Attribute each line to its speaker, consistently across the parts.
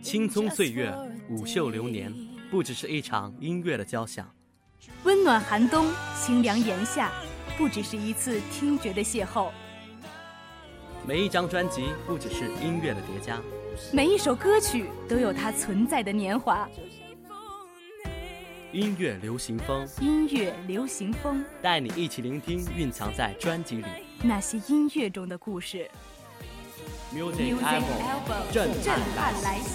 Speaker 1: 青葱岁月，舞袖流年，不只是一场音乐的交响；
Speaker 2: 温暖寒冬，清凉炎夏，不只是一次听觉的邂逅。
Speaker 1: 每一张专辑，不只是音乐的叠加；
Speaker 2: 每一首歌曲，都有它存在的年华。
Speaker 1: 音乐流行风，
Speaker 2: 音乐流行风，
Speaker 1: 带你一起聆听蕴藏在专辑里
Speaker 2: 那些音乐中的故事。
Speaker 1: Music Album 震撼来袭。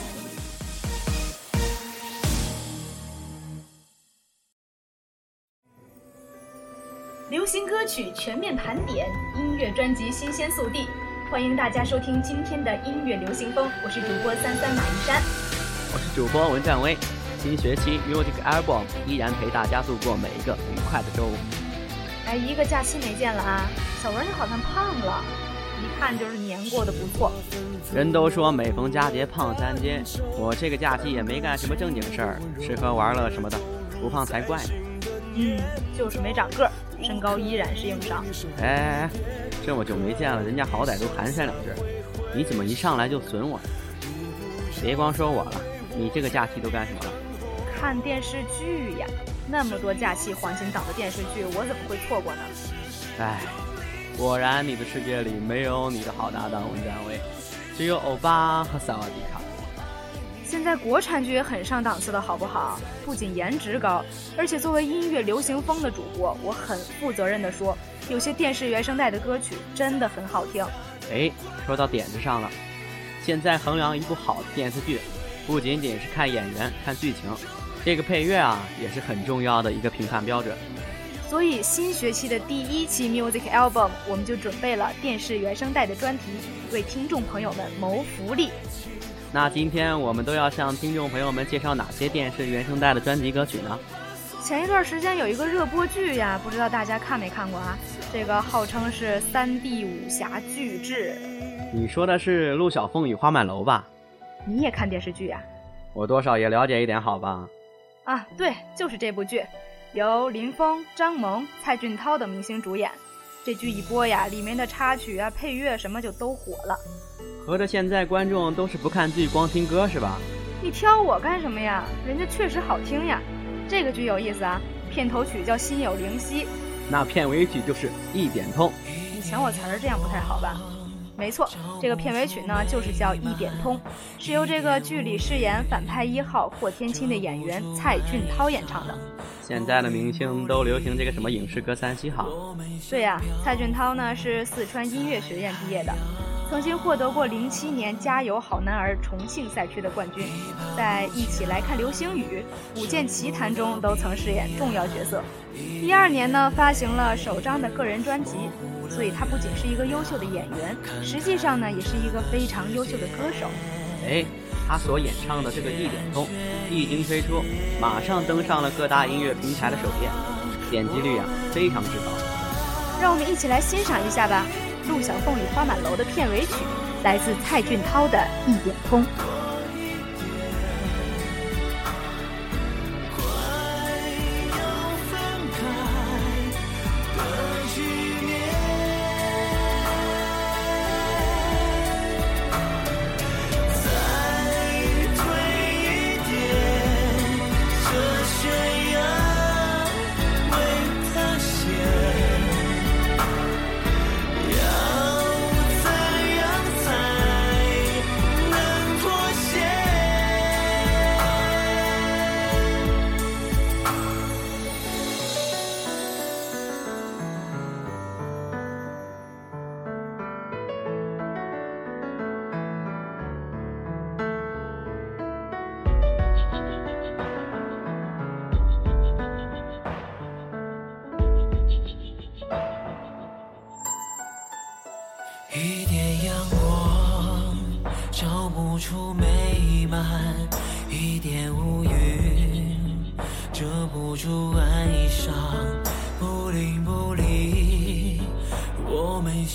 Speaker 2: 流行歌曲全面盘点，音乐专辑新鲜速递，欢迎大家收听今天的音乐流行风。我是主播三三马一山，
Speaker 1: 我是主播文占威。新学期 Music Album 依然陪大家度过每一个愉快的周五。
Speaker 2: 哎，一个假期没见了啊，小文你好像胖了，一看就是年过得不错。
Speaker 1: 人都说每逢佳节胖三斤，我这个假期也没干什么正经事儿，吃喝玩乐什么的，不胖才怪呢。
Speaker 2: 嗯，就是没长个儿，身高依然是硬伤。
Speaker 1: 哎，这么久没见了，人家好歹都寒暄两句，你怎么一上来就损我？别光说我了，你这个假期都干什么了？
Speaker 2: 看电视剧呀，那么多假期黄金档的电视剧，我怎么会错过呢？
Speaker 1: 唉，果然你的世界里没有你的好搭档文占威，只有欧巴和萨瓦迪卡。
Speaker 2: 现在国产剧也很上档次的好不好？不仅颜值高，而且作为音乐流行风的主播，我很负责任的说，有些电视原声带的歌曲真的很好听。
Speaker 1: 哎，说到点子上了，现在衡量一部好的电视剧，不仅仅是看演员、看剧情。这个配乐啊，也是很重要的一个评判标准。
Speaker 2: 所以新学期的第一期 Music Album，我们就准备了电视原声带的专题，为听众朋友们谋福利。
Speaker 1: 那今天我们都要向听众朋友们介绍哪些电视原声带的专辑歌曲呢？
Speaker 2: 前一段时间有一个热播剧呀，不知道大家看没看过啊？这个号称是三 D 武侠巨制。
Speaker 1: 你说的是《陆小凤与花满楼》吧？
Speaker 2: 你也看电视剧呀？
Speaker 1: 我多少也了解一点，好吧？
Speaker 2: 啊，对，就是这部剧，由林峰、张萌、蔡俊涛等明星主演。这剧一播呀，里面的插曲啊、配乐什么就都火了。
Speaker 1: 合着现在观众都是不看剧光听歌是吧？
Speaker 2: 你挑我干什么呀？人家确实好听呀。这个剧有意思啊，片头曲叫《心有灵犀》，
Speaker 1: 那片尾曲就是《一点通》。
Speaker 2: 你抢我词儿，这样不太好吧？没错，这个片尾曲呢，就是叫《一点通》，是由这个剧里饰演反派一号霍天青的演员蔡俊涛演唱的。
Speaker 1: 现在的明星都流行这个什么影视歌三栖哈？
Speaker 2: 对呀，蔡俊涛呢是四川音乐学院毕业的。曾经获得过零七年《加油好男儿》重庆赛区的冠军，在一起来看流星雨、古剑奇谭中都曾饰演重要角色。一二年呢，发行了首张的个人专辑，所以他不仅是一个优秀的演员，实际上呢，也是一个非常优秀的歌手。
Speaker 1: 哎，他所演唱的这个《一点通》一经推出，马上登上了各大音乐平台的首页，点击率啊非常之高。
Speaker 2: 让我们一起来欣赏一下吧。《陆小凤与花满楼》的片尾曲，来自蔡俊涛的《一点通》。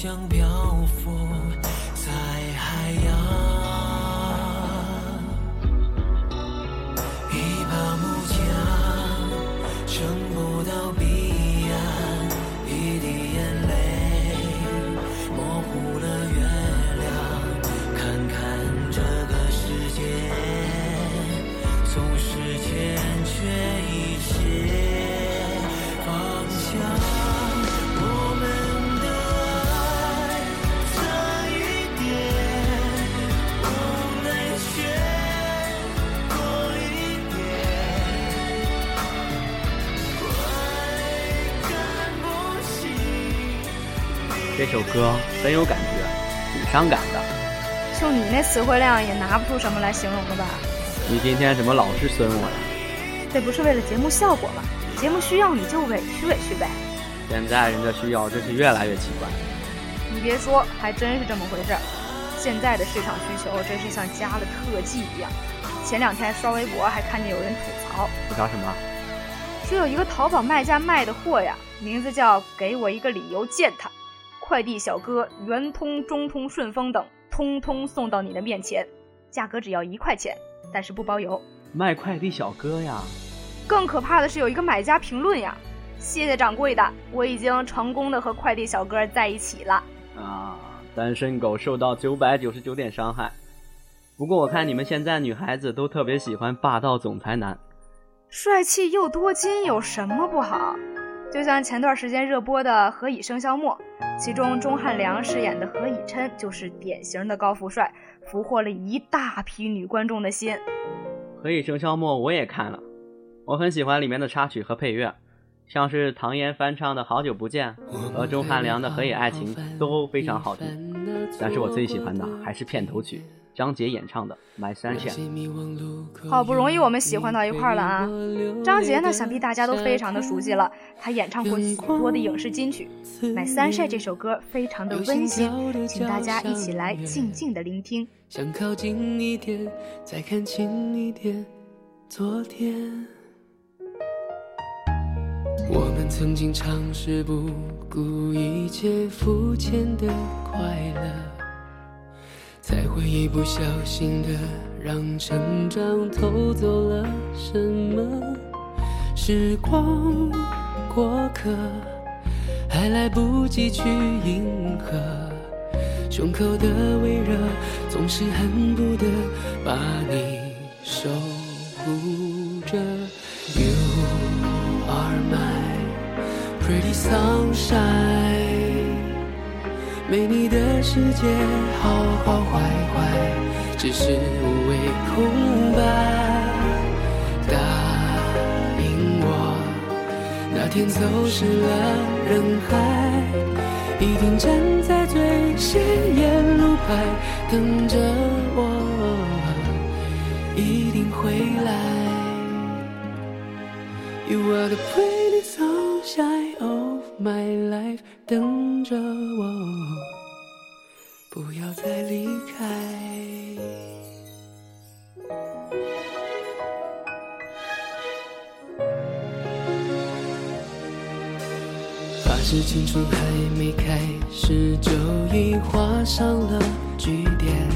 Speaker 3: 像漂浮在海洋，
Speaker 1: 这首歌很有感觉，挺伤感的。
Speaker 2: 就你那词汇量，也拿不出什么来形容了吧？
Speaker 1: 你今天怎么老是损我呀？
Speaker 2: 这不是为了节目效果吗？节目需要你就委屈委屈呗。
Speaker 1: 现在人家需要真是越来越奇怪。
Speaker 2: 你别说，还真是这么回事儿。现在的市场需求真是像加了特技一样。前两天刷微博还看见有人吐槽，
Speaker 1: 吐槽什么？
Speaker 2: 说有一个淘宝卖家卖的货呀，名字叫“给我一个理由见他”，快递小哥圆通、中通、顺丰等通通送到你的面前，价格只要一块钱，但是不包邮。
Speaker 1: 卖快递小哥呀！
Speaker 2: 更可怕的是，有一个买家评论呀：“谢谢掌柜的，我已经成功的和快递小哥在一起了。”
Speaker 1: 啊，单身狗受到九百九十九点伤害。不过我看你们现在女孩子都特别喜欢霸道总裁男，
Speaker 2: 帅气又多金有什么不好？就像前段时间热播的《何以笙箫默》，其中钟汉良饰演的何以琛就是典型的高富帅，俘获了一大批女观众的心。
Speaker 1: 《何以笙箫默》我也看了。我很喜欢里面的插曲和配乐，像是唐嫣翻唱的《好久不见》和钟汉良的《何以爱情》都非常好听。但是我最喜欢的还是片头曲，张杰演唱的《My Sunshine》。
Speaker 2: 好不容易我们喜欢到一块了啊！张杰呢，想必大家都非常的熟悉了，他演唱过许多的影视金曲，《My Sunshine》这首歌非常的温馨，请大家一起来静静的聆听。
Speaker 3: 想靠近一点，再看清一点昨天。我们曾经尝试不顾一切肤浅的快乐，才会一不小心的让成长偷走了什么。时光过客，还来不及去迎合，胸口的微热总是恨不得把你守护着。You are my Pretty sunshine，没你的世界好好坏坏，只是无谓空白。答应我，那天走失了人海，一定站在最显眼路牌等着我，一定会来。You are the pretty sunshine of my life，等着我，发誓青春还没开始就已画上了句点，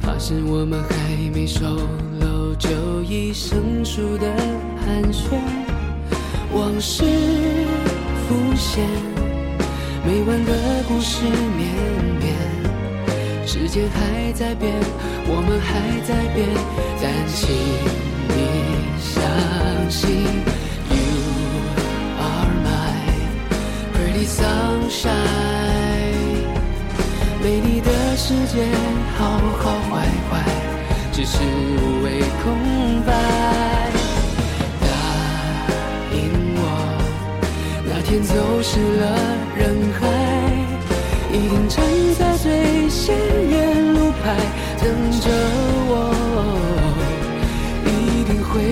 Speaker 3: 发誓我们还没熟络就已生疏的。寒暄，往事浮现，每晚的故事绵绵，时间还在变，我们还在变，但请你相信，You are my pretty sunshine，没你的世界好好坏坏，只是无谓空白。答应我，哪天走失了人海，一定鲜艳路牌等着我，一定会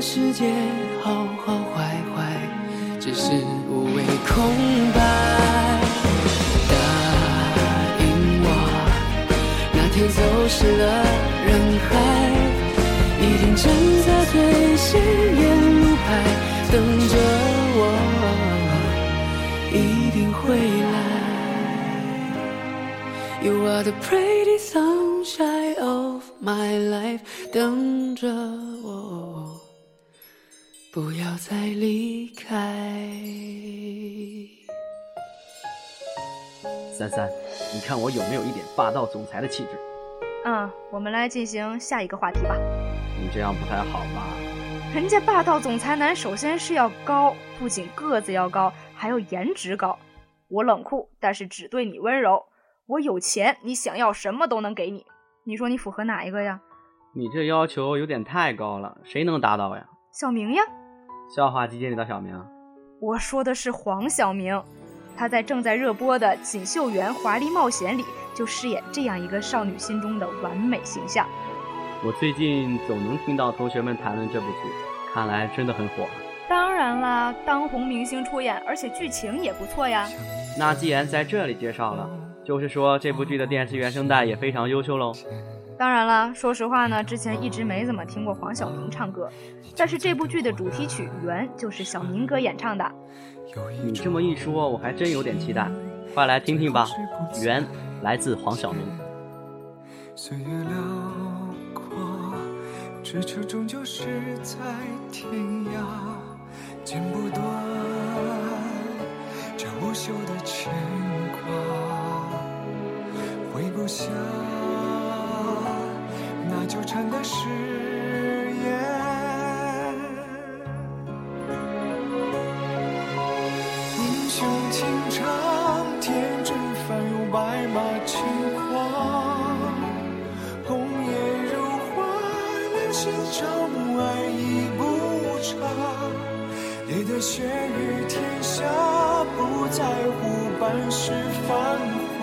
Speaker 3: 世界好好坏坏，只是无谓空白。答应我，那天走失了人海，一定站在最显眼路牌等着我，一定会来。You are the pretty sunshine of my life，等着我，不要再离开。
Speaker 4: 三三，你看我有没有一点霸道总裁的气质？
Speaker 2: 嗯，我们来进行下一个话题吧。
Speaker 4: 你这样不太好吧？
Speaker 2: 人家霸道总裁男首先是要高，不仅个子要高，还要颜值高。我冷酷，但是只对你温柔。我有钱，你想要什么都能给你。你说你符合哪一个呀？
Speaker 4: 你这要求有点太高了，谁能达到呀？
Speaker 2: 小明呀，
Speaker 4: 笑话集锦里的小明。
Speaker 2: 我说的是黄晓明，他在正在热播的《锦绣缘华丽冒险》里就饰演这样一个少女心中的完美形象。
Speaker 4: 我最近总能听到同学们谈论这部剧，看来真的很火。
Speaker 2: 当然啦，当红明星出演，而且剧情也不错呀。
Speaker 4: 那既然在这里介绍了，就是说这部剧的电视原声带也非常优秀喽。
Speaker 2: 当然了，说实话呢，之前一直没怎么听过黄晓明唱歌，但是这部剧的主题曲《缘》就是小明哥演唱的。
Speaker 4: 你这么一说，我还真有点期待，快来听听吧，《缘》来自黄晓明。岁月辽阔，咫尺终究是在天涯，剪不断这无休的牵挂，挥不下。那纠缠的誓言，英雄情长，天真翻涌白马轻狂，红颜如花，两心朝暮，爱已不长。烈的血雨天下，不在乎半世繁华，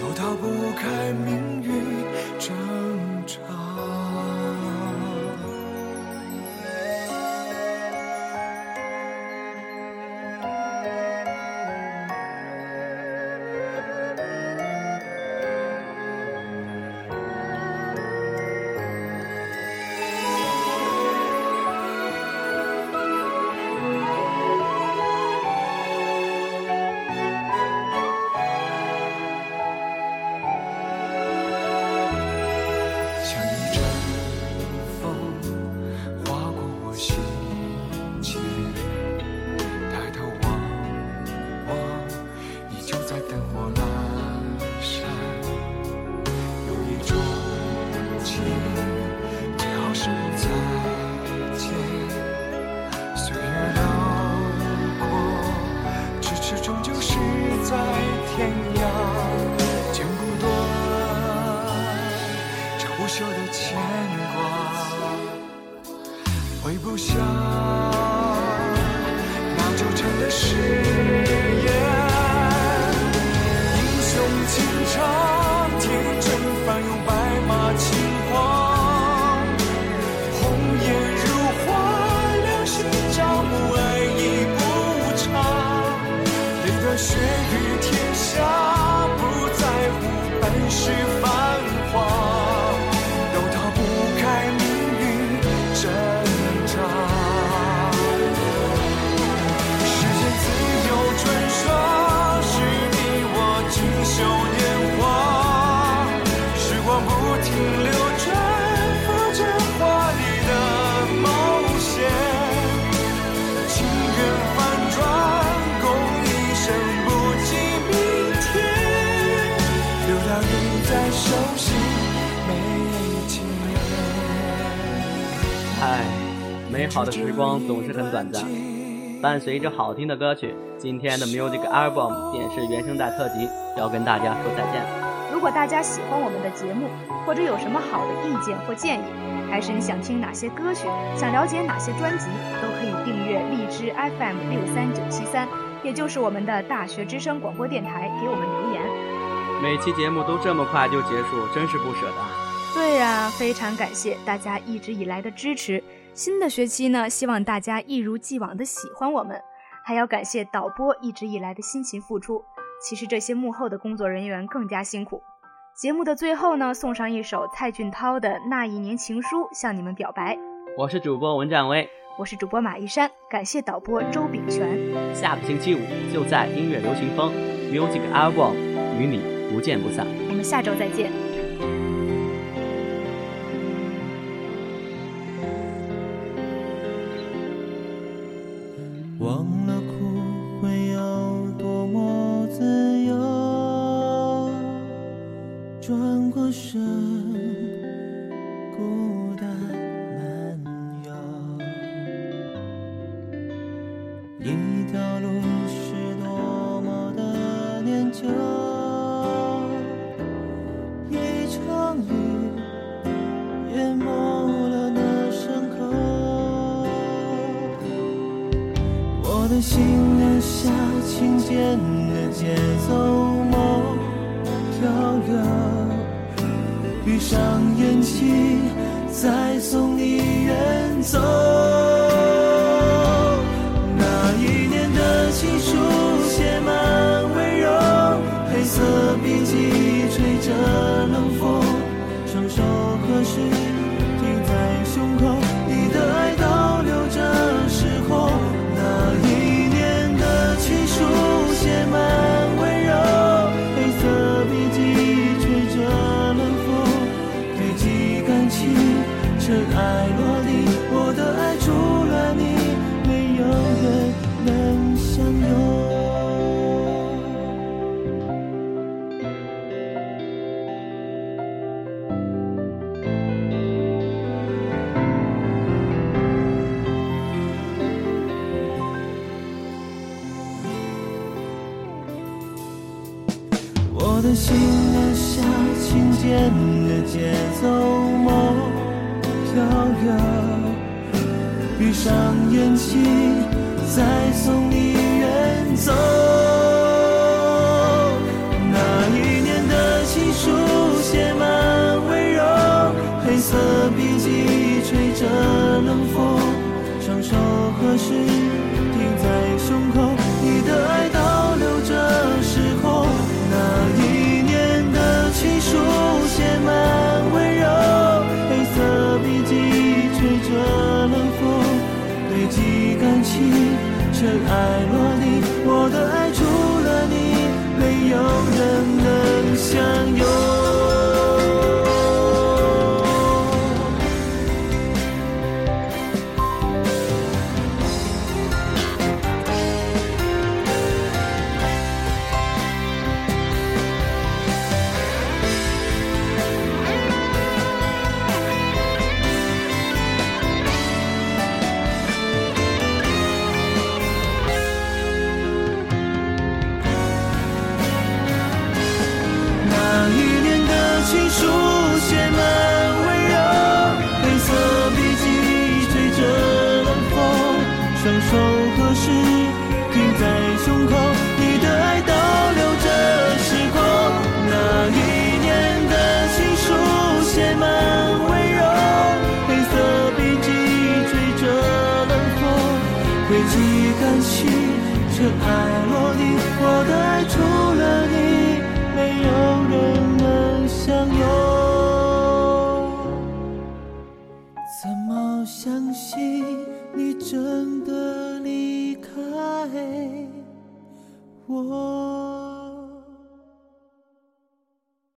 Speaker 4: 都逃不开命运。美好的时光总是很短暂，伴随着好听的歌曲，今天的 Music Album 电视原声带特辑要跟大家说再见了。如果大家喜欢我们的节目，或者有什么好的意见或建议，还是你想听哪些歌曲，想了解哪些专辑，都可以订阅荔枝 FM 六三九七三，也就是我们的大学之声广播电台，给我们留言。每期节目都这么快就结束，真是不舍得。对呀，非常感谢大家一直以来的支持。新的学期呢，希望大家一如既往的喜欢我们，还要感谢导播一直以来的辛勤付出。其实这些幕后的工作人员更加辛苦。节目的最后呢，送上一首蔡俊涛的《那一年情书》，向你们表白。我是主播文展威，我是主播马一山，感谢导播周炳全。下个星期五就在音乐流行风 Music Album 与你不见不散。我们下周再见。忘了哭会有多么自由
Speaker 5: 转过身闭上眼睛，再送你远走。那一年的情书写满温柔，黑色笔记吹着冷风，双手合十笔记吹着冷风，双手合十停在胸口，你的爱倒流着时空。那一年的情书写满温柔，黑色笔记吹着冷风，堆积感情，尘埃落定，我的爱除了你，没有人能相拥。